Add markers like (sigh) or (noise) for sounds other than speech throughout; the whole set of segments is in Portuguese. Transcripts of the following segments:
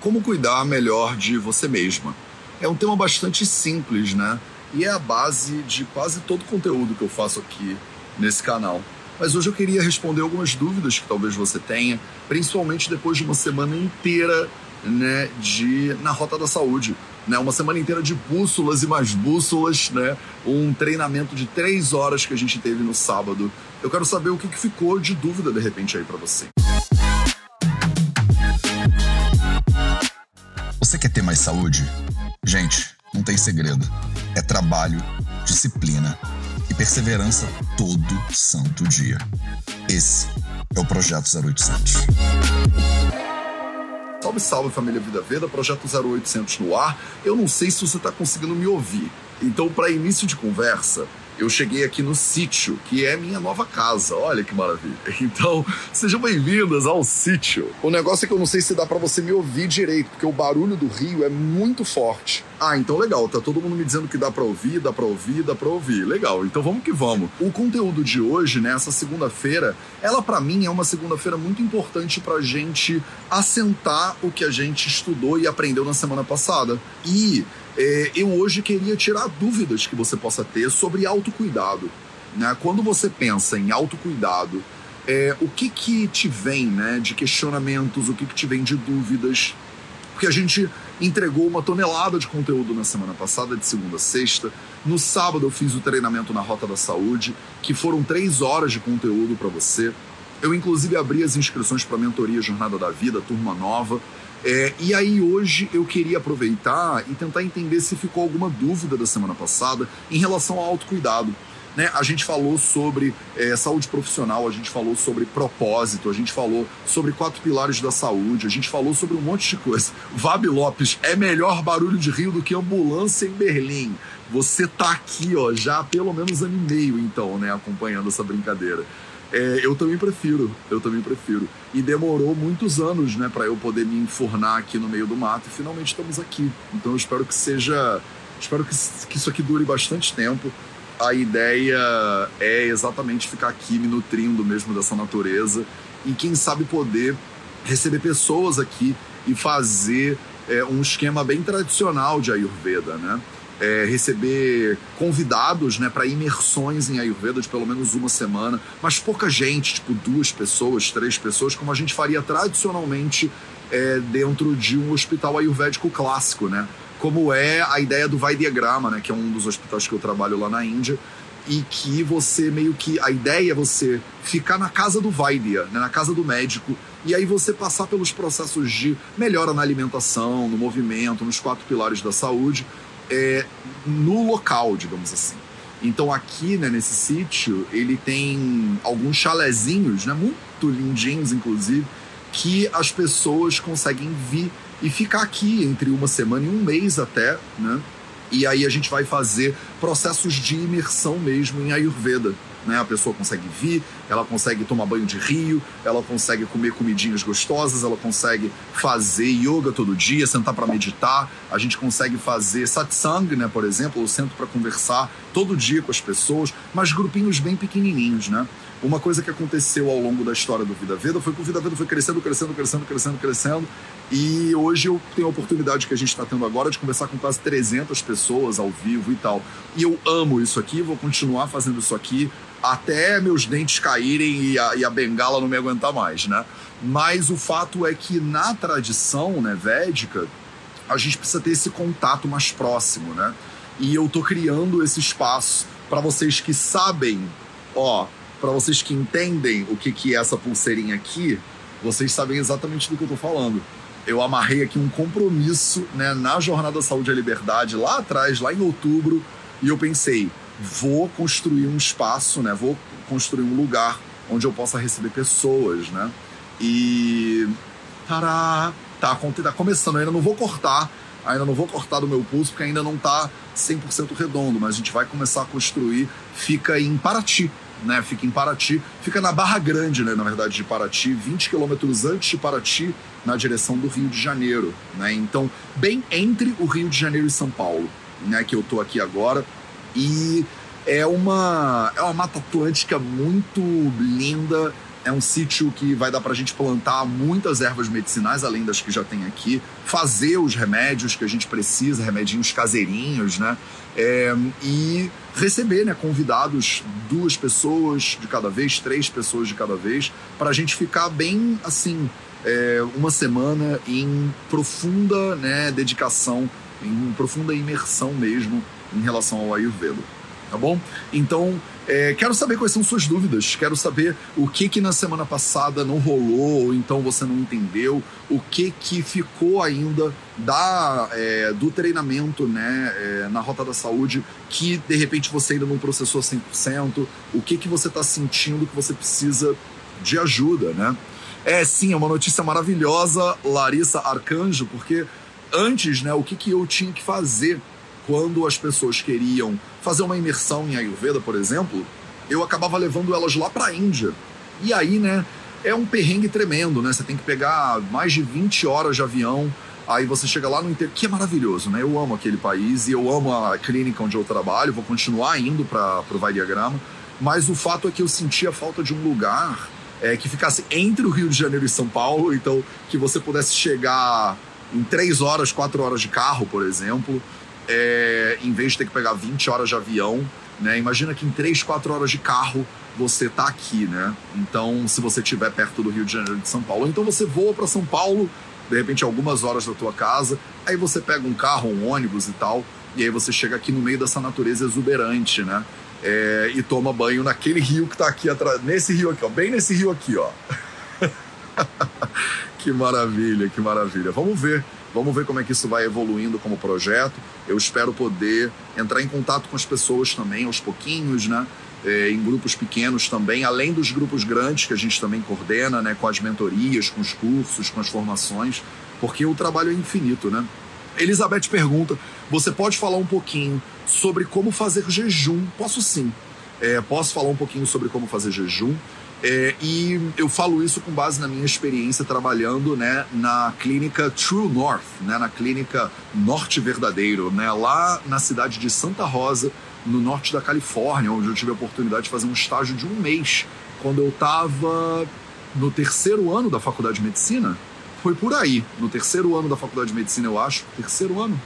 Como cuidar melhor de você mesma? É um tema bastante simples, né? E é a base de quase todo o conteúdo que eu faço aqui nesse canal. Mas hoje eu queria responder algumas dúvidas que talvez você tenha, principalmente depois de uma semana inteira né, de na Rota da Saúde. Né, uma semana inteira de bússolas e mais bússolas, né, um treinamento de três horas que a gente teve no sábado. Eu quero saber o que ficou de dúvida de repente aí para você. Você quer ter mais saúde? Gente, não tem segredo. É trabalho, disciplina e perseverança todo santo dia. Esse é o Projeto 0800. Salve, salve família Vida Veda, Projeto 0800 no ar. Eu não sei se você está conseguindo me ouvir. Então, para início de conversa, eu cheguei aqui no sítio, que é minha nova casa. Olha que maravilha. (laughs) Então, sejam bem-vindas ao sítio. O negócio é que eu não sei se dá para você me ouvir direito, porque o barulho do rio é muito forte. Ah, então legal, tá todo mundo me dizendo que dá para ouvir, dá para ouvir, dá para ouvir. Legal. Então vamos que vamos. O conteúdo de hoje, né, essa segunda-feira, ela para mim é uma segunda-feira muito importante pra gente assentar o que a gente estudou e aprendeu na semana passada. E é, eu hoje queria tirar dúvidas que você possa ter sobre autocuidado. Né? Quando você pensa em autocuidado, é, o que que te vem né, de questionamentos, o que que te vem de dúvidas? Porque a gente entregou uma tonelada de conteúdo na semana passada, de segunda a sexta. No sábado eu fiz o treinamento na Rota da Saúde, que foram três horas de conteúdo para você. Eu, inclusive, abri as inscrições para a mentoria Jornada da Vida, turma nova. É, e aí hoje eu queria aproveitar e tentar entender se ficou alguma dúvida da semana passada em relação ao autocuidado. Né? A gente falou sobre é, saúde profissional, a gente falou sobre propósito, a gente falou sobre quatro pilares da saúde, a gente falou sobre um monte de coisa. (laughs) Vab Lopes, é melhor barulho de rio do que ambulância em Berlim. Você tá aqui, ó, já há pelo menos ano e meio, então, né, acompanhando essa brincadeira. É, eu também prefiro, eu também prefiro. E demorou muitos anos, né, para eu poder me enfornar aqui no meio do mato e finalmente estamos aqui. Então eu espero que seja, espero que, que isso aqui dure bastante tempo. A ideia é exatamente ficar aqui me nutrindo mesmo dessa natureza e quem sabe poder receber pessoas aqui e fazer é, um esquema bem tradicional de Ayurveda, né? É, receber convidados né, para imersões em Ayurveda de pelo menos uma semana, mas pouca gente, tipo duas pessoas, três pessoas, como a gente faria tradicionalmente é, dentro de um hospital ayurvédico clássico, né? Como é a ideia do Vaidyagrama, né? Que é um dos hospitais que eu trabalho lá na Índia e que você meio que a ideia é você ficar na casa do Vaidya, né, na casa do médico, e aí você passar pelos processos de melhora na alimentação, no movimento, nos quatro pilares da saúde, é, no local, digamos assim. Então aqui, né, nesse sítio, ele tem alguns chalezinhos, né, muito lindinhos, inclusive, que as pessoas conseguem vir e ficar aqui entre uma semana e um mês até, né? E aí a gente vai fazer processos de imersão mesmo em Ayurveda. Né? A pessoa consegue vir, ela consegue tomar banho de rio, ela consegue comer comidinhas gostosas, ela consegue fazer yoga todo dia, sentar para meditar. A gente consegue fazer satsang, né, por exemplo, eu sento para conversar todo dia com as pessoas, mas grupinhos bem pequenininhos, né? Uma coisa que aconteceu ao longo da história do Vida Veda foi que o Vida Veda foi crescendo, crescendo, crescendo, crescendo, crescendo. E hoje eu tenho a oportunidade que a gente está tendo agora de conversar com quase 300 pessoas ao vivo e tal. E eu amo isso aqui, vou continuar fazendo isso aqui até meus dentes caírem e a, e a bengala não me aguentar mais, né? Mas o fato é que na tradição né, védica, a gente precisa ter esse contato mais próximo, né? E eu tô criando esse espaço para vocês que sabem, ó, para vocês que entendem o que, que é essa pulseirinha aqui, vocês sabem exatamente do que eu tô falando. Eu amarrei aqui um compromisso né, na Jornada Saúde e Liberdade lá atrás, lá em outubro, e eu pensei, vou construir um espaço, né? Vou construir um lugar onde eu possa receber pessoas, né? E tará, tá, tá começando, eu ainda não vou cortar, ainda não vou cortar do meu pulso porque ainda não tá 100% redondo, mas a gente vai começar a construir, fica em Paraty, né? Fica em Paraty, fica na Barra Grande, né, na verdade, de Paraty, 20 quilômetros antes de Paraty, na direção do Rio de Janeiro, né? Então, bem entre o Rio de Janeiro e São Paulo, né, que eu tô aqui agora. E é uma, é uma Mata Atlântica muito linda, É um sítio que vai dar para a gente plantar muitas ervas medicinais, além das que já tem aqui, fazer os remédios que a gente precisa, remedinhos caseirinhos, né? É, e receber né, convidados, duas pessoas de cada vez, três pessoas de cada vez, para a gente ficar bem assim, é, uma semana em profunda né, dedicação, em profunda imersão mesmo em relação ao Ayurveda. Tá bom? Então, é, quero saber quais são suas dúvidas, quero saber o que que na semana passada não rolou, ou então você não entendeu, o que que ficou ainda da, é, do treinamento né, é, na Rota da Saúde que de repente você ainda não processou 100%, o que que você está sentindo que você precisa de ajuda, né? É sim, é uma notícia maravilhosa, Larissa Arcanjo, porque antes, né, o que, que eu tinha que fazer quando as pessoas queriam fazer uma imersão em Ayurveda, por exemplo, eu acabava levando elas lá para a Índia. E aí, né, é um perrengue tremendo, né? Você tem que pegar mais de 20 horas de avião, aí você chega lá no interior, que é maravilhoso, né? Eu amo aquele país e eu amo a clínica onde eu trabalho, vou continuar indo para o Vai Diagrama, mas o fato é que eu sentia falta de um lugar é, que ficasse entre o Rio de Janeiro e São Paulo, então que você pudesse chegar em três horas, quatro horas de carro, por exemplo, é, em vez de ter que pegar 20 horas de avião, né? Imagina que em 3, 4 horas de carro você tá aqui, né? Então, se você estiver perto do Rio de Janeiro de São Paulo, então você voa para São Paulo, de repente algumas horas da tua casa, aí você pega um carro, um ônibus e tal, e aí você chega aqui no meio dessa natureza exuberante, né? É, e toma banho naquele rio que tá aqui atrás, nesse rio aqui, ó, bem nesse rio aqui, ó. (laughs) que maravilha, que maravilha. Vamos ver Vamos ver como é que isso vai evoluindo como projeto. Eu espero poder entrar em contato com as pessoas também aos pouquinhos, né? É, em grupos pequenos também, além dos grupos grandes que a gente também coordena, né? Com as mentorias, com os cursos, com as formações, porque o trabalho é infinito, né? Elizabeth pergunta: você pode falar um pouquinho sobre como fazer jejum? Posso sim. É, posso falar um pouquinho sobre como fazer jejum. É, e eu falo isso com base na minha experiência trabalhando né, na clínica True North, né, na clínica Norte Verdadeiro, né, lá na cidade de Santa Rosa, no norte da Califórnia, onde eu tive a oportunidade de fazer um estágio de um mês, quando eu estava no terceiro ano da faculdade de medicina. Foi por aí, no terceiro ano da faculdade de medicina, eu acho, terceiro ano,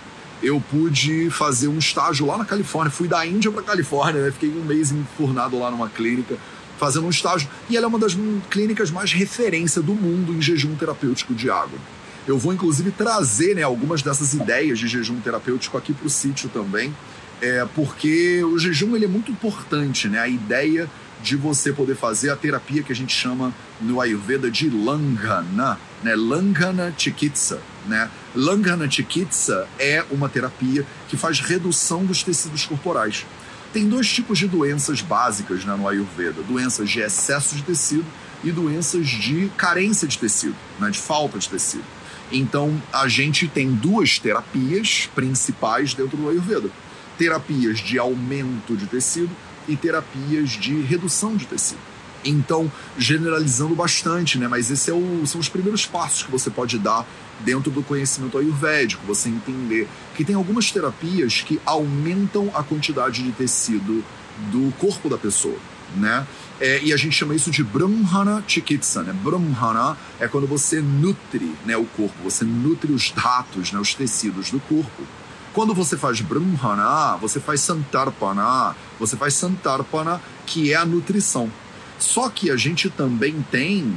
eu pude fazer um estágio lá na Califórnia. Fui da Índia para Califórnia, né? fiquei um mês enfurnado lá numa clínica fazendo um estágio. E ela é uma das clínicas mais referência do mundo em jejum terapêutico de água. Eu vou inclusive trazer né, algumas dessas ideias de jejum terapêutico aqui para o sítio também, é, porque o jejum ele é muito importante, né? A ideia de você poder fazer a terapia que a gente chama no Ayurveda de Langana, né? Langana Chikitsa, né? Langana Chikitsa é uma terapia que faz redução dos tecidos corporais. Tem dois tipos de doenças básicas né, no Ayurveda: doenças de excesso de tecido e doenças de carência de tecido, né, de falta de tecido. Então, a gente tem duas terapias principais dentro do Ayurveda: terapias de aumento de tecido e terapias de redução de tecido. Então, generalizando bastante, né? Mas esses é são os primeiros passos que você pode dar dentro do conhecimento ayurvédico, você entender que tem algumas terapias que aumentam a quantidade de tecido do corpo da pessoa, né? É, e a gente chama isso de Brahmana Chikitsa, né? Brahmana é quando você nutre né, o corpo, você nutre os datos, né, os tecidos do corpo. Quando você faz Brahmana, você faz Santarpana, você faz Santarpana, que é a nutrição. Só que a gente também tem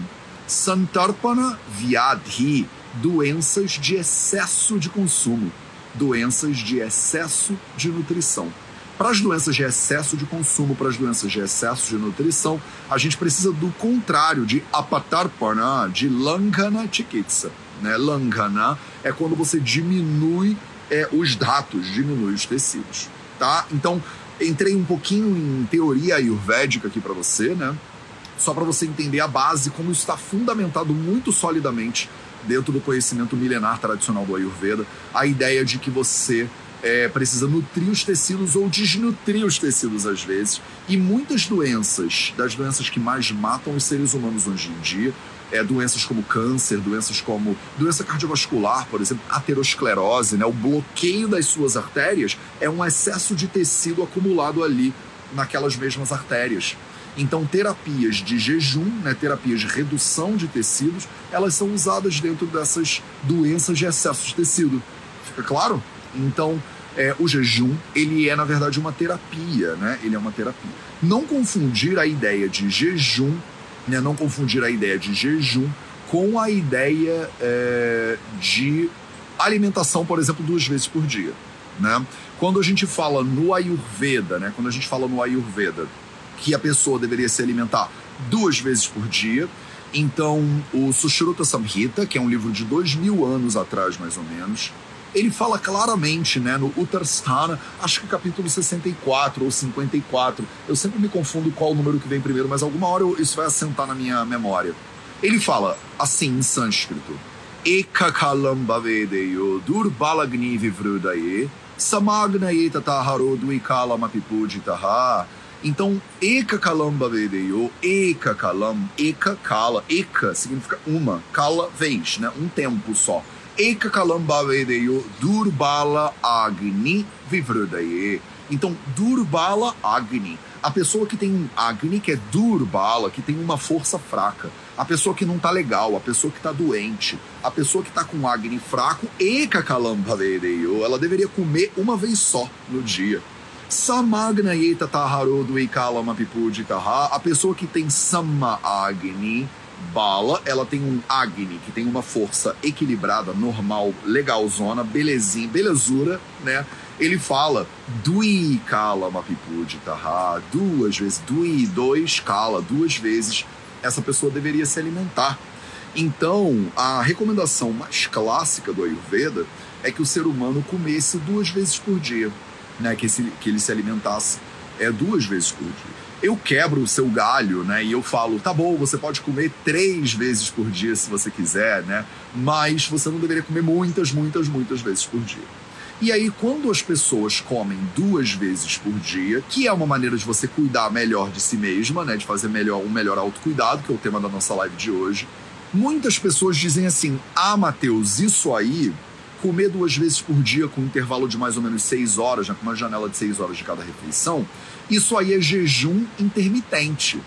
Santarpana Vyadhi, doenças de excesso de consumo, doenças de excesso de nutrição. Para as doenças de excesso de consumo, para as doenças de excesso de nutrição, a gente precisa do contrário de apatarpana, de langana chikitsa. Né? Langana é quando você diminui é, os dados, diminui os tecidos. Tá? Então, entrei um pouquinho em teoria ayurvédica aqui para você, né? Só para você entender a base, como isso está fundamentado muito solidamente dentro do conhecimento milenar tradicional do Ayurveda, a ideia de que você é, precisa nutrir os tecidos ou desnutrir os tecidos às vezes. E muitas doenças, das doenças que mais matam os seres humanos hoje em dia, é, doenças como câncer, doenças como doença cardiovascular, por exemplo, aterosclerose, né, o bloqueio das suas artérias é um excesso de tecido acumulado ali naquelas mesmas artérias. Então, terapias de jejum, né, terapias de redução de tecidos, elas são usadas dentro dessas doenças de excesso de tecido. Fica claro? Então, é, o jejum, ele é, na verdade, uma terapia, né? Ele é uma terapia. Não confundir a ideia de jejum, né? Não confundir a ideia de jejum com a ideia é, de alimentação, por exemplo, duas vezes por dia, né? Quando a gente fala no Ayurveda, né? Quando a gente fala no Ayurveda que a pessoa deveria se alimentar duas vezes por dia, então o Sushruta Samhita, que é um livro de dois mil anos atrás, mais ou menos, ele fala claramente, né, no Uttarstana, acho que capítulo 64 ou 54, eu sempre me confundo qual o número que vem primeiro, mas alguma hora isso vai assentar na minha memória. Ele fala assim em sânscrito: Ekakalam bhavedeyo durbalagni vivrudaye samagnaye tataharo duikalam apipujitaha. Então, Eka Kalamba Vedeyo, Eka Kalam, Eka Kala, Eka significa uma, Kala vez, né? Um tempo só. Eka Kalamba Vedeyo, Durbala Agni Vivrudaye. Então, Durbala Agni. A pessoa que tem um Agni, que é Durbala, que tem uma força fraca. A pessoa que não tá legal, a pessoa que tá doente, a pessoa que tá com Agni fraco, Eka Kalamba Vedeyo, ela deveria comer uma vez só no dia. Samagnayeta Taharo do Ikalama Pipuditaha, a pessoa que tem Sama Agni, bala, ela tem um Agni, que tem uma força equilibrada, normal, legalzona, belezinha, belezura, né? Ele fala Dui Kala Mapipuditaha, duas vezes, Dui, dois Kala, duas vezes, essa pessoa deveria se alimentar. Então, a recomendação mais clássica do Ayurveda é que o ser humano comesse duas vezes por dia né, que, esse, que ele se alimentasse é, duas vezes por dia. Eu quebro o seu galho, né? E eu falo, tá bom, você pode comer três vezes por dia se você quiser, né? Mas você não deveria comer muitas, muitas, muitas vezes por dia. E aí, quando as pessoas comem duas vezes por dia, que é uma maneira de você cuidar melhor de si mesma, né? De fazer melhor um melhor autocuidado, que é o tema da nossa live de hoje. Muitas pessoas dizem assim: ah, Matheus, isso aí comer duas vezes por dia com um intervalo de mais ou menos seis horas, né, com uma janela de seis horas de cada refeição, isso aí é jejum intermitente.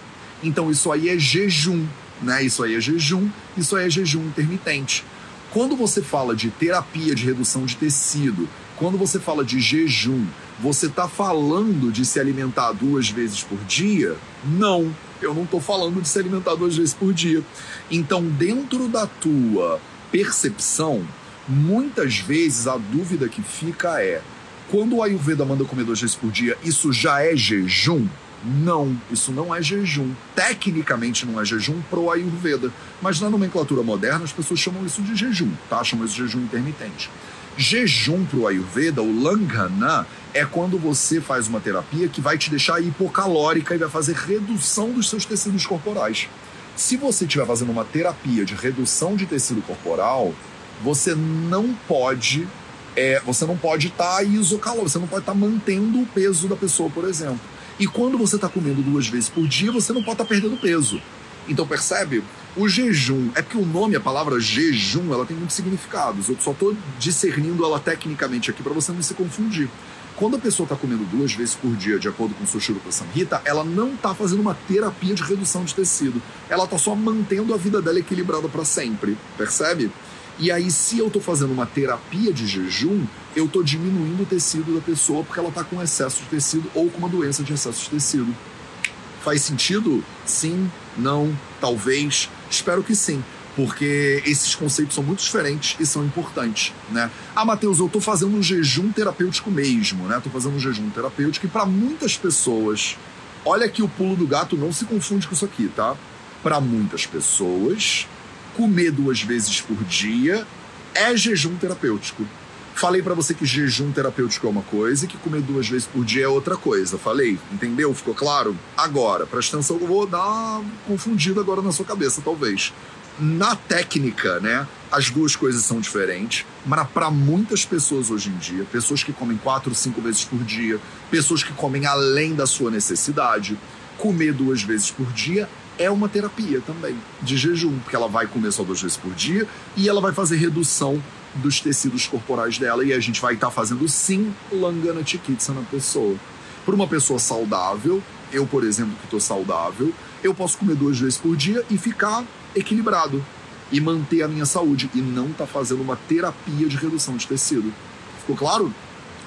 Então isso aí é jejum, né? Isso aí é jejum, isso aí é jejum intermitente. Quando você fala de terapia de redução de tecido, quando você fala de jejum, você está falando de se alimentar duas vezes por dia? Não, eu não estou falando de se alimentar duas vezes por dia. Então, dentro da tua percepção, Muitas vezes a dúvida que fica é: quando o Ayurveda manda comer duas vezes por dia, isso já é jejum? Não, isso não é jejum. Tecnicamente não é jejum pro Ayurveda. Mas na nomenclatura moderna as pessoas chamam isso de jejum, tá? Chamam isso de jejum intermitente. Jejum pro Ayurveda, o Langana, é quando você faz uma terapia que vai te deixar hipocalórica e vai fazer redução dos seus tecidos corporais. Se você estiver fazendo uma terapia de redução de tecido corporal, você não pode é, você não pode estar tá isocalor, você não pode estar tá mantendo o peso da pessoa, por exemplo. E quando você está comendo duas vezes por dia, você não pode estar tá perdendo peso. Então percebe? O jejum, é que o nome, a palavra jejum, ela tem muitos significados. Eu só estou discernindo ela tecnicamente aqui para você não se confundir. Quando a pessoa está comendo duas vezes por dia, de acordo com o Sushruta Samhita, ela não está fazendo uma terapia de redução de tecido. Ela está só mantendo a vida dela equilibrada para sempre. Percebe? E aí, se eu estou fazendo uma terapia de jejum, eu estou diminuindo o tecido da pessoa porque ela está com excesso de tecido ou com uma doença de excesso de tecido. Faz sentido? Sim, não, talvez. Espero que sim, porque esses conceitos são muito diferentes e são importantes, né? Ah, Matheus, eu estou fazendo um jejum terapêutico mesmo, né? Estou fazendo um jejum terapêutico e para muitas pessoas, olha que o pulo do gato não se confunde com isso aqui, tá? Para muitas pessoas, comer duas vezes por dia é jejum terapêutico. Falei para você que jejum terapêutico é uma coisa e que comer duas vezes por dia é outra coisa. Falei, entendeu? Ficou claro? Agora, presta atenção eu vou dar uma confundida agora na sua cabeça, talvez. Na técnica, né? As duas coisas são diferentes, mas para muitas pessoas hoje em dia, pessoas que comem quatro, cinco vezes por dia, pessoas que comem além da sua necessidade, comer duas vezes por dia é uma terapia também de jejum, porque ela vai comer só duas vezes por dia e ela vai fazer redução dos tecidos corporais dela e a gente vai estar tá fazendo sim Langana Chikitsa na pessoa. Para uma pessoa saudável, Eu, por exemplo, que estou saudável, eu posso comer duas vezes por dia e ficar equilibrado e manter a minha saúde e não tá fazendo uma terapia de redução de tecido. Ficou claro?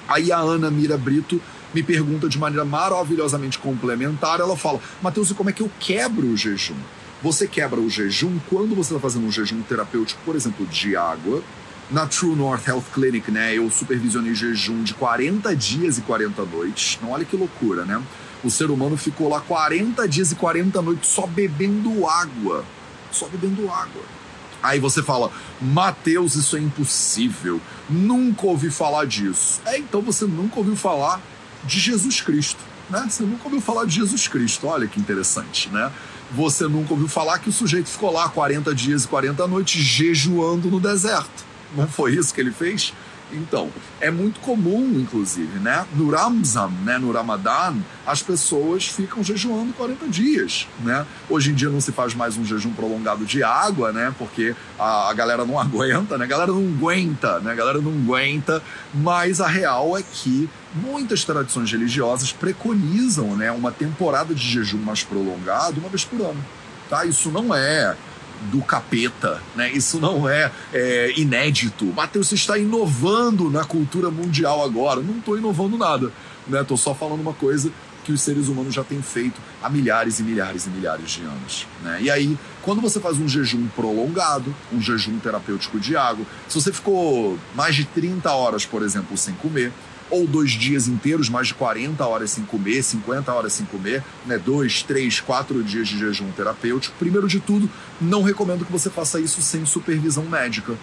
Aí a Ana Mira Brito me pergunta de maneira maravilhosamente complementar. Ela fala: Matheus, e como é que eu quebro o jejum? Você quebra o jejum quando você está fazendo um jejum terapêutico, por exemplo, de água. Na True North Health Clinic, né, eu supervisionei jejum de 40 dias e 40 noites. Não, olha que loucura, né? O ser humano ficou lá 40 dias e 40 noites só bebendo água. Só bebendo água. Aí você fala, Mateus, isso é impossível. Nunca ouvi falar disso. É, então você nunca ouviu falar de Jesus Cristo, né? Você nunca ouviu falar de Jesus Cristo. Olha que interessante, né? Você nunca ouviu falar que o sujeito ficou lá 40 dias e 40 noites jejuando no deserto. Não foi isso que ele fez? Então, é muito comum, inclusive, né? No Ramzan, né? no Ramadã, as pessoas ficam jejuando 40 dias, né? Hoje em dia não se faz mais um jejum prolongado de água, né? Porque a, a galera não (laughs) aguenta, né? A galera não aguenta, né? A galera não aguenta, mas a real é que muitas tradições religiosas preconizam, né? Uma temporada de jejum mais prolongado uma vez por ano, tá? Isso não é do capeta, né? Isso não é, é inédito. Mateus, você está inovando na cultura mundial agora. Não estou inovando nada, né? Estou só falando uma coisa que os seres humanos já têm feito há milhares e milhares e milhares de anos. Né? E aí, quando você faz um jejum prolongado, um jejum terapêutico de água, se você ficou mais de 30 horas, por exemplo, sem comer, ou dois dias inteiros, mais de 40 horas sem comer, 50 horas sem comer, né? Dois, três, quatro dias de jejum terapêutico. Primeiro de tudo, não recomendo que você faça isso sem supervisão médica.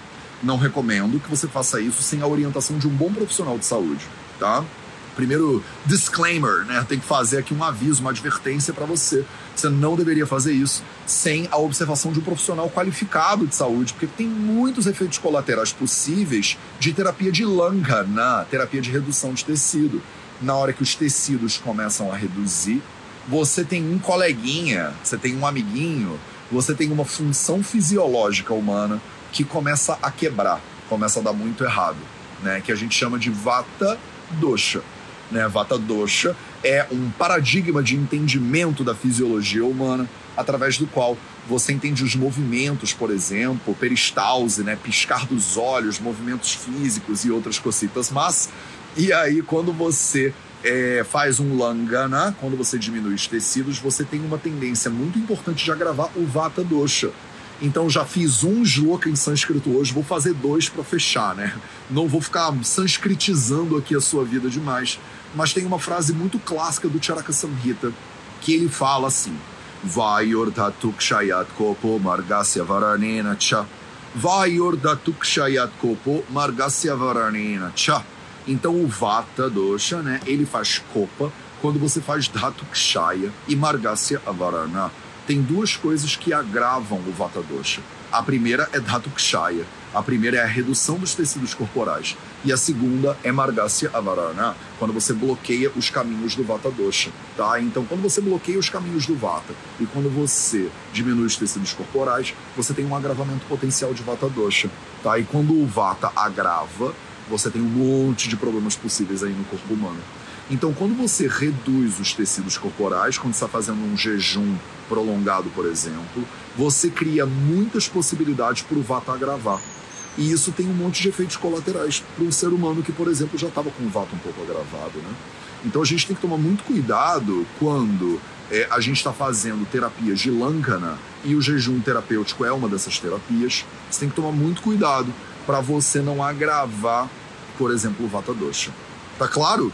Não recomendo que você faça isso sem a orientação de um bom profissional de saúde, tá? Primeiro disclaimer, né? Tem que fazer aqui um aviso, uma advertência para você. Você não deveria fazer isso sem a observação de um profissional qualificado de saúde, porque tem muitos efeitos colaterais possíveis de terapia de Lankana, terapia de redução de tecido. Na hora que os tecidos começam a reduzir, você tem um coleguinha, você tem um amiguinho, você tem uma função fisiológica humana que começa a quebrar, começa a dar muito errado, né? Que a gente chama de vata dosha né, Vata Dosha, é um paradigma de entendimento da fisiologia humana através do qual você entende os movimentos, por exemplo, peristalse, né, piscar dos olhos, movimentos físicos e outras cositas. Mas, e aí quando você é, faz um langana, quando você diminui os tecidos, você tem uma tendência muito importante de agravar o Vata Dosha. Então já fiz um shloka em sânscrito hoje, vou fazer dois para fechar, né? Não vou ficar sânscritizando aqui a sua vida demais mas tem uma frase muito clássica do Charaka Samhita que ele fala assim: Vayordatukshayat kopo margasya varanena cha. Vayordatukshayat kopo margasya varanena cha. Então o Vata dosha, né, ele faz copa quando você faz Dhatukshaya e Margasya Avarana. Tem duas coisas que agravam o Vata dosha. A primeira é Dhatukshaya, a primeira é a redução dos tecidos corporais. E a segunda é Margasya Avarana, quando você bloqueia os caminhos do Vata Dosha. Tá? Então, quando você bloqueia os caminhos do Vata e quando você diminui os tecidos corporais, você tem um agravamento potencial de Vata Dosha. Tá? E quando o Vata agrava, você tem um monte de problemas possíveis aí no corpo humano. Então, quando você reduz os tecidos corporais, quando está fazendo um jejum prolongado, por exemplo, você cria muitas possibilidades para o Vata agravar. E isso tem um monte de efeitos colaterais para um ser humano que, por exemplo, já estava com o vato um pouco agravado. Né? Então a gente tem que tomar muito cuidado quando é, a gente está fazendo terapias de Lankana e o jejum terapêutico é uma dessas terapias. Você tem que tomar muito cuidado para você não agravar, por exemplo, o Vata Dosha. Tá claro?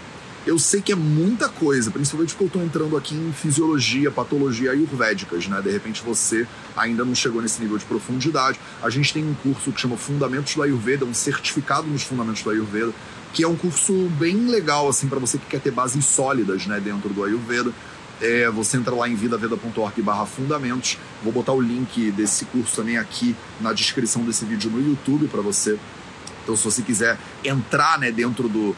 Eu sei que é muita coisa, principalmente porque eu estou entrando aqui em fisiologia, patologia ayurvédicas, né? De repente você ainda não chegou nesse nível de profundidade. A gente tem um curso que chama Fundamentos do Ayurveda, um certificado nos Fundamentos do Ayurveda, que é um curso bem legal, assim, para você que quer ter bases sólidas, né, dentro do Ayurveda. É, você entra lá em vidaveda.org barra fundamentos. Vou botar o link desse curso também aqui na descrição desse vídeo no YouTube para você Então, se você quiser entrar né, dentro do,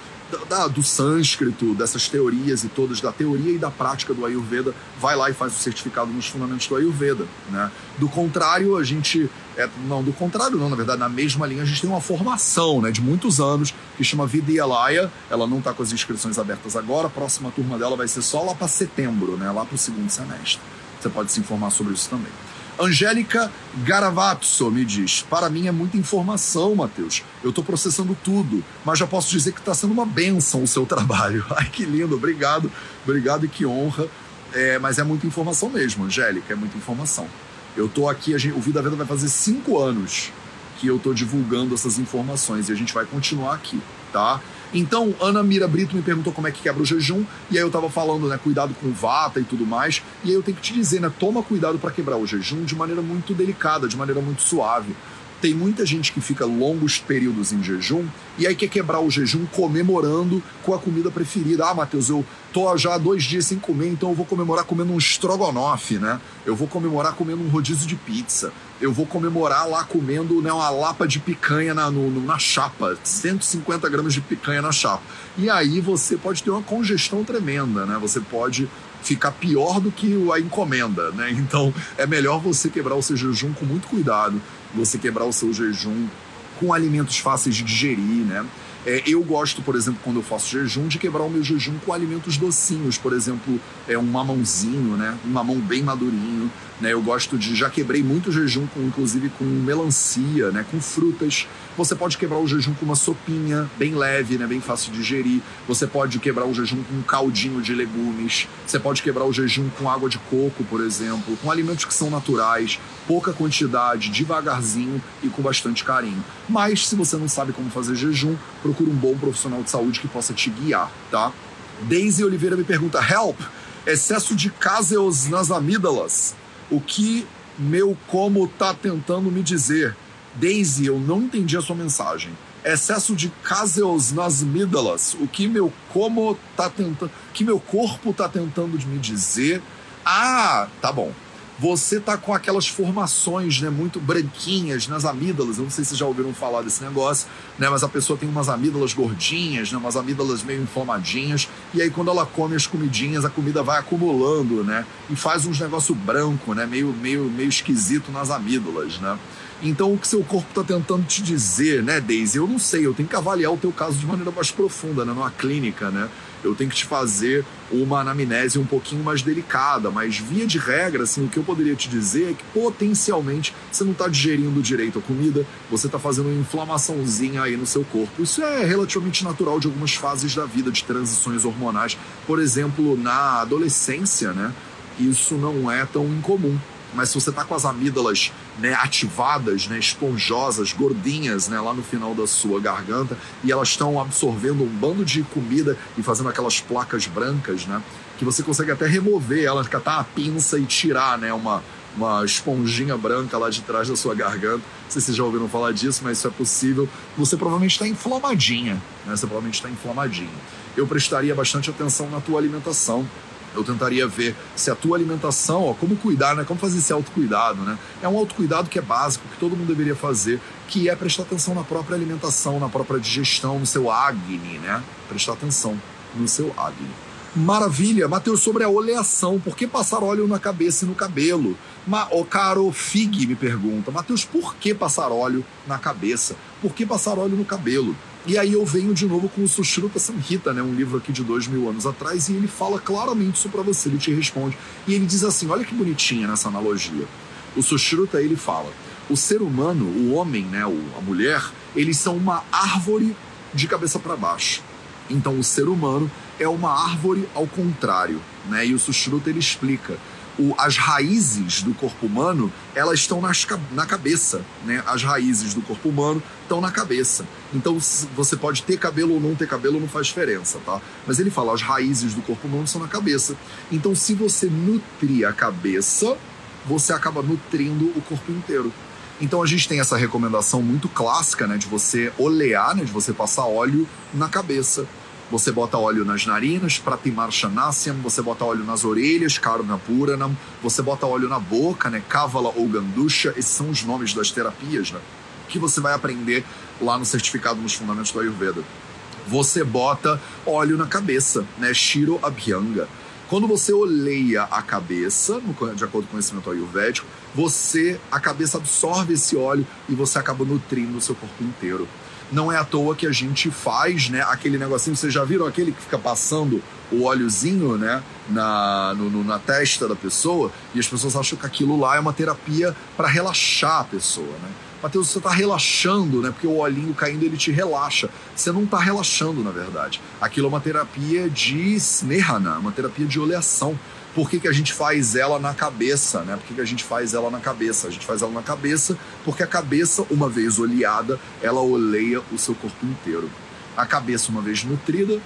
da, do sânscrito, dessas teorias e todas, da teoria e da prática do Ayurveda, vai lá e faz o certificado nos fundamentos do Ayurveda. Né? Do contrário, a gente. É, não, do contrário, não, na verdade, na mesma linha, a gente tem uma formação né, de muitos anos que chama Vidyalaya. Ela não está com as inscrições abertas agora, a próxima turma dela vai ser só lá para setembro, né, lá para o segundo semestre. Você pode se informar sobre isso também. Angélica Garavazzo me diz: Para mim é muita informação, Matheus. Eu estou processando tudo, mas já posso dizer que está sendo uma benção o seu trabalho. (laughs) Ai, que lindo, obrigado, obrigado e que honra. É, mas é muita informação mesmo, Angélica, é muita informação. Eu estou aqui, gente, o Vida Veda vai fazer cinco anos que eu estou divulgando essas informações e a gente vai continuar aqui, tá? Então, Ana Mira Brito me perguntou como é que quebra o jejum, e aí eu tava falando, né, cuidado com vata e tudo mais, e aí eu tenho que te dizer, né, toma cuidado para quebrar o jejum de maneira muito delicada, de maneira muito suave. Tem muita gente que fica longos períodos em jejum e aí quer quebrar o jejum comemorando com a comida preferida. Ah, Matheus, eu tô já dois dias sem comer, então eu vou comemorar comendo um estrogonofe, né? Eu vou comemorar comendo um rodízio de pizza. Eu vou comemorar lá comendo né, uma lapa de picanha na, no, na chapa, 150 gramas de picanha na chapa. E aí você pode ter uma congestão tremenda, né? Você pode ficar pior do que a encomenda, né? Então é melhor você quebrar o seu jejum com muito cuidado, você quebrar o seu jejum com alimentos fáceis de digerir, né? É, eu gosto, por exemplo, quando eu faço jejum, de quebrar o meu jejum com alimentos docinhos, por exemplo, é um mamãozinho, né? Um mamão bem madurinho, né? Eu gosto de já quebrei muito jejum, com, inclusive com melancia, né? Com frutas. Você pode quebrar o jejum com uma sopinha bem leve, né? Bem fácil de digerir. Você pode quebrar o jejum com um caldinho de legumes. Você pode quebrar o jejum com água de coco, por exemplo, com alimentos que são naturais, pouca quantidade, devagarzinho e com bastante carinho. Mas se você não sabe como fazer jejum, procure um bom profissional de saúde que possa te guiar, tá? Daisy Oliveira me pergunta: Help! Excesso de caseos nas amígdalas o que meu como tá tentando me dizer. Daisy, eu não entendi a sua mensagem. Excesso de caseos nas mídalas. O que meu como tá tentando. que meu corpo tá tentando me dizer. Ah, tá bom você tá com aquelas formações, né, muito branquinhas nas amígdalas. Eu não sei se vocês já ouviram falar desse negócio, né, mas a pessoa tem umas amígdalas gordinhas, né, umas amígdalas meio inflamadinhas, e aí quando ela come as comidinhas, a comida vai acumulando, né, e faz uns negócio branco, né, meio meio meio esquisito nas amígdalas, né? Então, o que seu corpo está tentando te dizer, né, Daisy? Eu não sei, eu tenho que avaliar o teu caso de maneira mais profunda, né, numa clínica, né? Eu tenho que te fazer uma anamnese um pouquinho mais delicada, mas via de regra, assim, o que eu poderia te dizer é que potencialmente você não está digerindo direito a comida, você está fazendo uma inflamaçãozinha aí no seu corpo. Isso é relativamente natural de algumas fases da vida, de transições hormonais. Por exemplo, na adolescência, né? Isso não é tão incomum mas se você tá com as amígdalas né, ativadas, né, esponjosas, gordinhas, né, lá no final da sua garganta, e elas estão absorvendo um bando de comida e fazendo aquelas placas brancas, né, que você consegue até remover elas, catar a pinça e tirar, né, uma, uma esponjinha branca lá de trás da sua garganta. Não sei se vocês já ouviram falar disso, mas isso é possível. Você provavelmente está inflamadinha, né? Você provavelmente está inflamadinha. Eu prestaria bastante atenção na tua alimentação eu tentaria ver se a tua alimentação, ó, como cuidar, né? Como fazer esse autocuidado, né? É um autocuidado que é básico, que todo mundo deveria fazer, que é prestar atenção na própria alimentação, na própria digestão, no seu Agni, né? Prestar atenção no seu Agni. Maravilha, Matheus, sobre a oleação, por que passar óleo na cabeça e no cabelo? Ma, o caro Fig me pergunta, Matheus, por que passar óleo na cabeça? Por que passar óleo no cabelo? E aí eu venho de novo com o Sushruta Samhita, né, um livro aqui de dois mil anos atrás, e ele fala claramente isso para você, ele te responde. E ele diz assim, olha que bonitinha nessa analogia. O Sushruta, ele fala, o ser humano, o homem, né, a mulher, eles são uma árvore de cabeça para baixo. Então o ser humano é uma árvore ao contrário, né? E o Sushruta ele explica o, as raízes do corpo humano elas estão nas, na cabeça, né? As raízes do corpo humano estão na cabeça. Então você pode ter cabelo ou não ter cabelo não faz diferença, tá? Mas ele fala as raízes do corpo humano são na cabeça. Então se você nutrir a cabeça, você acaba nutrindo o corpo inteiro. Então a gente tem essa recomendação muito clássica, né, de você olear, né, de você passar óleo na cabeça. Você bota óleo nas narinas, Pratimar Shanasyam, você bota óleo nas orelhas, Karuna Puranam, você bota óleo na boca, né, Kavala ou Gandusha, esses são os nomes das terapias, né, que você vai aprender lá no certificado nos fundamentos do Ayurveda. Você bota óleo na cabeça, né? Shiro Abhyanga. Quando você oleia a cabeça, de acordo com o conhecimento ayurvédico, você, a cabeça absorve esse óleo e você acaba nutrindo o seu corpo inteiro. Não é à toa que a gente faz, né, aquele negocinho, vocês já viram aquele que fica passando o óleozinho, né, na, no, na testa da pessoa, e as pessoas acham que aquilo lá é uma terapia para relaxar a pessoa, né? Mateus, você está relaxando, né? Porque o olhinho caindo ele te relaxa. Você não está relaxando, na verdade. Aquilo é uma terapia de snehana, uma terapia de oleação. Por que, que a gente faz ela na cabeça, né? Por que, que a gente faz ela na cabeça? A gente faz ela na cabeça porque a cabeça, uma vez oleada, ela oleia o seu corpo inteiro. A cabeça, uma vez nutrida,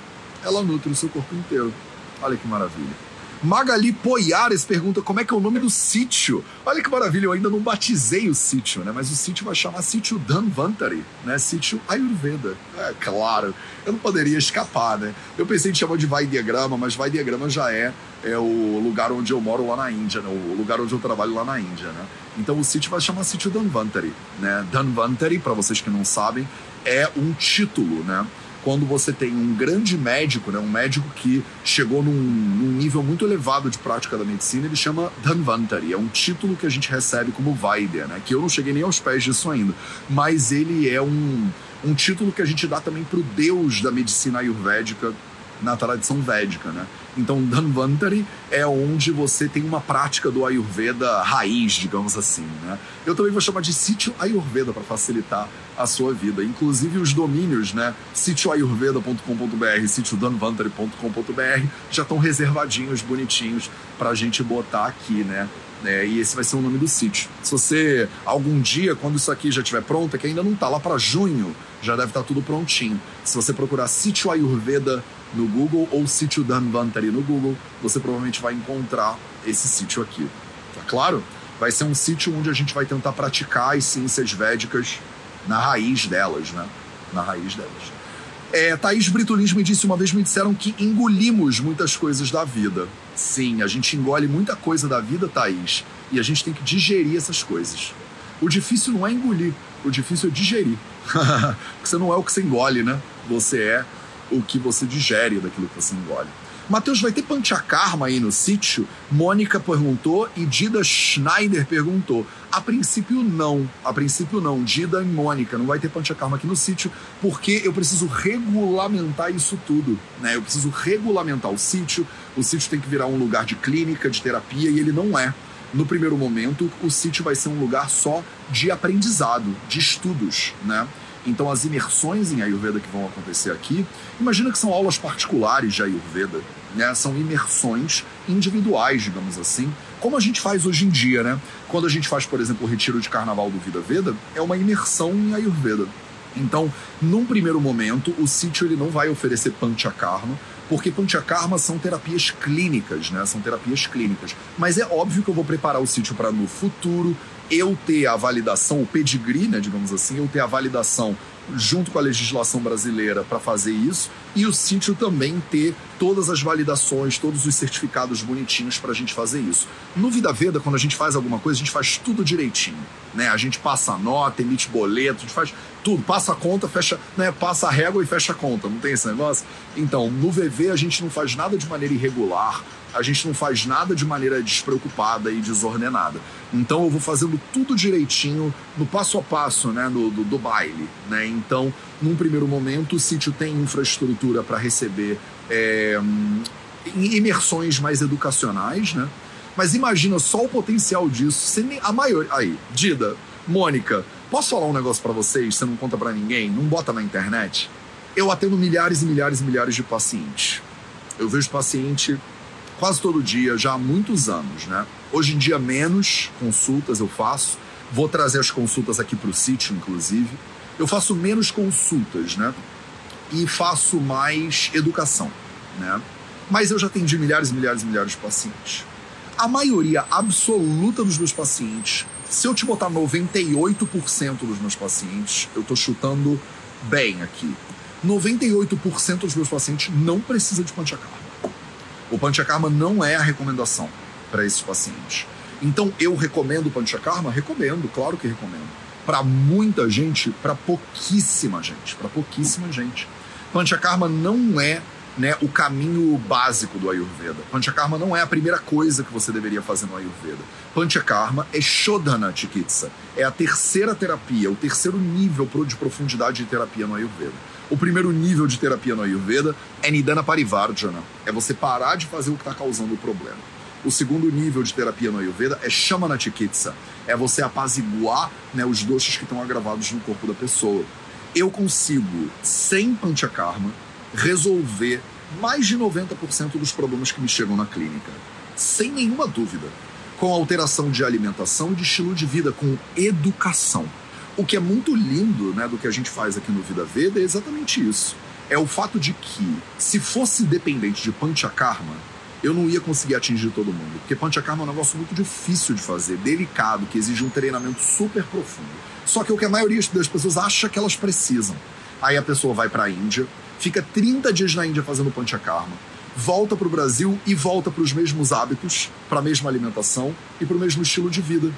ela nutre o seu corpo inteiro. Olha que maravilha. Magali Poiares pergunta como é que é o nome do sítio. Olha que maravilha, eu ainda não batizei o sítio, né? Mas o sítio vai chamar sítio Danvantari, né? Sítio Ayurveda. É claro, eu não poderia escapar, né? Eu pensei em chamar de Vai Diagrama, mas Vai Diagrama já é, é o lugar onde eu moro lá na Índia, né? O lugar onde eu trabalho lá na Índia, né? Então o sítio vai chamar sítio Danvantari, né? Danvantari, para vocês que não sabem, é um título, né? Quando você tem um grande médico, né, um médico que chegou num, num, nível muito elevado de prática da medicina, ele chama Dhanvantari. É um título que a gente recebe como Vaidya, né, que eu não cheguei nem aos pés disso ainda. Mas ele é um, um título que a gente dá também para o deus da medicina ayurvédica na tradição védica, né? Então, Dhanvantari é onde você tem uma prática do Ayurveda raiz, digamos assim, né? Eu também vou chamar de sítio Ayurveda para facilitar a sua vida. Inclusive os domínios, né? sítioayurveda.com.br, sítiodanvantari.com.br já estão reservadinhos, bonitinhos para a gente botar aqui, né? É, e esse vai ser o nome do sítio. Se você, algum dia, quando isso aqui já estiver pronto, é que ainda não está lá para junho, já deve estar tá tudo prontinho. Se você procurar sítio Ayurveda no Google ou sítio Dhanvantari no Google, você provavelmente vai encontrar esse sítio aqui. Tá claro? Vai ser um sítio onde a gente vai tentar praticar as ciências védicas na raiz delas, né? Na raiz delas. É, Thaís Brito Lins me disse uma vez, me disseram que engolimos muitas coisas da vida. Sim, a gente engole muita coisa da vida, Thaís, e a gente tem que digerir essas coisas. O difícil não é engolir, o difícil é digerir. (laughs) Você não é o que você engole, né? Você é o que você digere daquilo que você engole. Matheus, vai ter Panchakarma aí no sítio? Mônica perguntou e Dida Schneider perguntou. A princípio, não. A princípio, não. Dida e Mônica, não vai ter Panchakarma aqui no sítio, porque eu preciso regulamentar isso tudo. Né? Eu preciso regulamentar o sítio. O sítio tem que virar um lugar de clínica, de terapia, e ele não é. No primeiro momento, o sítio vai ser um lugar só de aprendizado, de estudos, né? Então, as imersões em Ayurveda que vão acontecer aqui, imagina que são aulas particulares de Ayurveda, né? São imersões individuais, digamos assim, como a gente faz hoje em dia, né? Quando a gente faz, por exemplo, o retiro de carnaval do Vida Veda, é uma imersão em Ayurveda. Então, num primeiro momento, o sítio ele não vai oferecer panchakarma, porque panchakarma são terapias clínicas, né? São terapias clínicas. Mas é óbvio que eu vou preparar o sítio para no futuro eu ter a validação, o pedigree, né, digamos assim, eu ter a validação junto com a legislação brasileira para fazer isso e o sítio também ter todas as validações, todos os certificados bonitinhos para a gente fazer isso. No Vida Veda, quando a gente faz alguma coisa, a gente faz tudo direitinho, né? A gente passa a nota, emite boleto, a gente faz tudo, passa a conta, fecha, né? Passa a régua e fecha a conta, não tem esse negócio? Então, no VV a gente não faz nada de maneira irregular, a gente não faz nada de maneira despreocupada e desordenada. Então eu vou fazendo tudo direitinho no passo a passo, né, do, do, do baile, né? Então, num primeiro momento, o sítio tem infraestrutura para receber é, imersões mais educacionais, né? Mas imagina só o potencial disso. a maior, aí, Dida, Mônica, posso falar um negócio para vocês? Você não conta para ninguém, não bota na internet. Eu atendo milhares e milhares e milhares de pacientes. Eu vejo paciente quase todo dia já há muitos anos, né? Hoje em dia menos consultas eu faço. Vou trazer as consultas aqui para o sítio, inclusive. Eu faço menos consultas, né? E faço mais educação, né? Mas eu já atendi milhares e milhares e milhares de pacientes. A maioria absoluta dos meus pacientes, se eu te botar 98% dos meus pacientes, eu tô chutando bem aqui. 98% dos meus pacientes não precisa de panchakarma. O Panchakarma não é a recomendação para esses pacientes. Então, eu recomendo o Panchakarma? Recomendo, claro que recomendo. para muita gente, para pouquíssima gente, para pouquíssima gente. Panchakarma não é né, o caminho básico do Ayurveda. Panchakarma não é a primeira coisa que você deveria fazer no Ayurveda. Panchakarma é Shodhana Chikitsa. É a terceira terapia, o terceiro nível de profundidade de terapia no Ayurveda. O primeiro nível de terapia no Ayurveda é Nidana Parivarjana. É você parar de fazer o que está causando o problema. O segundo nível de terapia no Ayurveda é Shamana Chikitsa. É você apaziguar né, os doxas que estão agravados no corpo da pessoa. Eu consigo, sem Panchakarma, resolver mais de 90% dos problemas que me chegam na clínica. Sem nenhuma dúvida. Com alteração de alimentação e de estilo de vida, com educação. O que é muito lindo né, do que a gente faz aqui no Vida Veda é exatamente isso. É o fato de que, se fosse dependente de Panchakarma, eu não ia conseguir atingir todo mundo. Porque Panchakarma é um negócio muito difícil de fazer, delicado, que exige um treinamento super profundo. Só que o que a maioria das pessoas acha que elas precisam. Aí a pessoa vai para a Índia, fica 30 dias na Índia fazendo panchakarma, volta para o Brasil e volta para os mesmos hábitos, para a mesma alimentação e para o mesmo estilo de vida.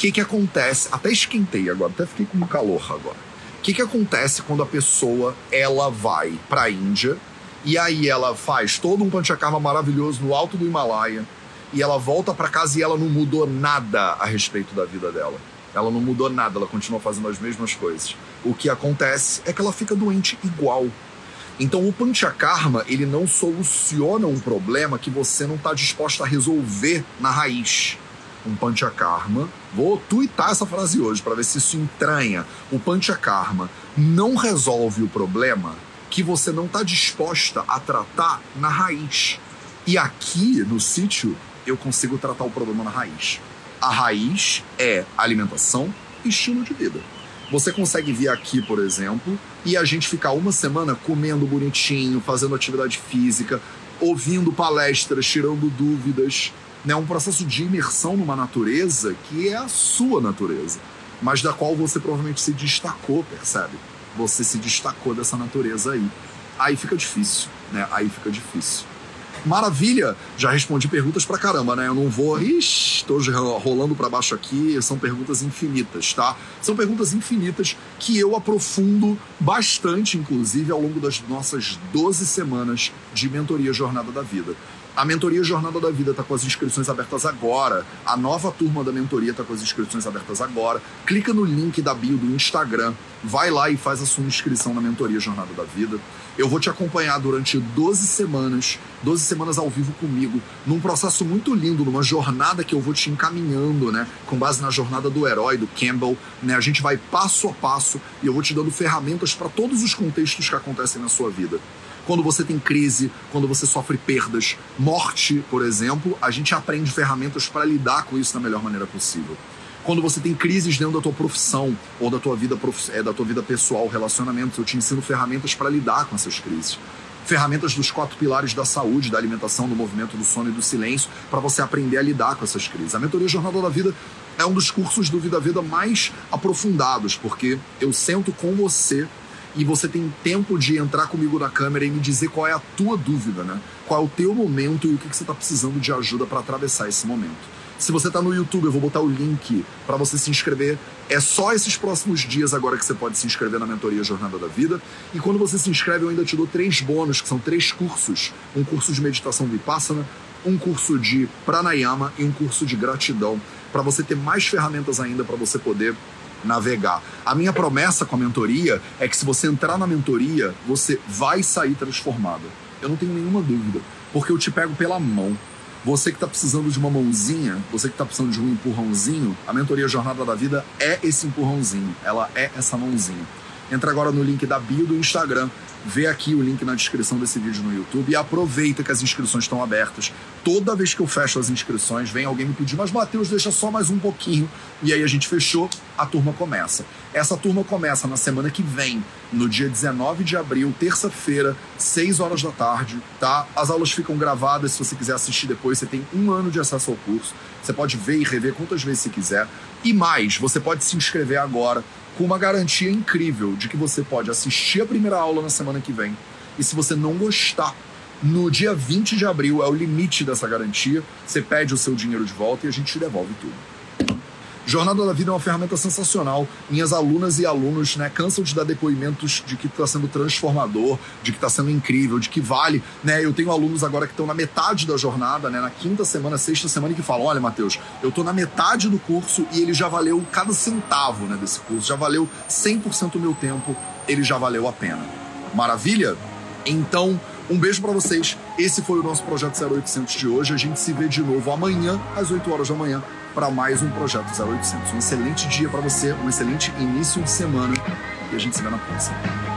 Que, que acontece? Até esquentei agora, até fiquei com calor agora. O que, que acontece quando a pessoa ela vai para a Índia e aí ela faz todo um panchakarma maravilhoso no alto do Himalaia e ela volta para casa e ela não mudou nada a respeito da vida dela. Ela não mudou nada, ela continua fazendo as mesmas coisas. O que acontece é que ela fica doente igual. Então o panchakarma, ele não soluciona um problema que você não está disposto a resolver na raiz. Um panchakarma, vou tuitar essa frase hoje para ver se isso entranha. O panchakarma não resolve o problema que você não está disposta a tratar na raiz. E aqui no sítio eu consigo tratar o problema na raiz. A raiz é alimentação e estilo de vida. Você consegue vir aqui, por exemplo, e a gente ficar uma semana comendo bonitinho, fazendo atividade física, ouvindo palestras, tirando dúvidas. Né? Um processo de imersão numa natureza que é a sua natureza, mas da qual você provavelmente se destacou, percebe? Você se destacou dessa natureza aí. Aí fica difícil, né? Aí fica difícil. Maravilha! Já respondi perguntas pra caramba, né? Eu não vou. Ixi, tô rolando para baixo aqui. São perguntas infinitas, tá? São perguntas infinitas que eu aprofundo bastante, inclusive, ao longo das nossas 12 semanas de mentoria Jornada da Vida. A mentoria Jornada da Vida está com as inscrições abertas agora. A nova turma da mentoria está com as inscrições abertas agora. Clica no link da bio do Instagram, vai lá e faz a sua inscrição na mentoria Jornada da Vida. Eu vou te acompanhar durante 12 semanas, 12 semanas ao vivo comigo, num processo muito lindo, numa jornada que eu vou te encaminhando, né? Com base na jornada do herói, do Campbell, né? A gente vai passo a passo e eu vou te dando ferramentas para todos os contextos que acontecem na sua vida quando você tem crise, quando você sofre perdas, morte, por exemplo, a gente aprende ferramentas para lidar com isso da melhor maneira possível. Quando você tem crises dentro da tua profissão ou da tua vida, é, da tua vida pessoal, relacionamentos, eu te ensino ferramentas para lidar com essas crises ferramentas dos quatro pilares da saúde, da alimentação, do movimento, do sono e do silêncio, para você aprender a lidar com essas crises. A mentoria Jornada da Vida é um dos cursos do Vida Vida mais aprofundados, porque eu sento com você e você tem tempo de entrar comigo na câmera e me dizer qual é a tua dúvida, né? Qual é o teu momento e o que, que você está precisando de ajuda para atravessar esse momento. Se você está no YouTube, eu vou botar o link para você se inscrever. É só esses próximos dias agora que você pode se inscrever na mentoria Jornada da Vida. E quando você se inscreve, eu ainda te dou três bônus, que são três cursos: um curso de meditação vipassana, um curso de pranayama e um curso de gratidão, para você ter mais ferramentas ainda para você poder navegar. A minha promessa com a mentoria é que se você entrar na mentoria, você vai sair transformado. Eu não tenho nenhuma dúvida, porque eu te pego pela mão. Você que está precisando de uma mãozinha, você que está precisando de um empurrãozinho, a mentoria Jornada da Vida é esse empurrãozinho, ela é essa mãozinha. Entra agora no link da bio do Instagram vê aqui o link na descrição desse vídeo no YouTube e aproveita que as inscrições estão abertas. Toda vez que eu fecho as inscrições, vem alguém me pedir, mas Matheus, deixa só mais um pouquinho. E aí a gente fechou, a turma começa. Essa turma começa na semana que vem, no dia 19 de abril, terça-feira, 6 horas da tarde, tá? As aulas ficam gravadas, se você quiser assistir depois, você tem um ano de acesso ao curso. Você pode ver e rever quantas vezes você quiser. E mais, você pode se inscrever agora com uma garantia incrível de que você pode assistir a primeira aula na semana que vem. E se você não gostar, no dia 20 de abril é o limite dessa garantia. Você pede o seu dinheiro de volta e a gente te devolve tudo. Jornada da Vida é uma ferramenta sensacional. Minhas alunas e alunos né, cansam de dar depoimentos de que está sendo transformador, de que está sendo incrível, de que vale. Né? Eu tenho alunos agora que estão na metade da jornada, né, na quinta semana, sexta semana, que falam: olha, Matheus, eu estou na metade do curso e ele já valeu cada centavo né, desse curso, já valeu 100% do meu tempo, ele já valeu a pena. Maravilha? Então, um beijo para vocês. Esse foi o nosso projeto 0800 de hoje. A gente se vê de novo amanhã às 8 horas da manhã para mais um projeto 0800. Um excelente dia para você, um excelente início de semana e a gente se vê na próxima.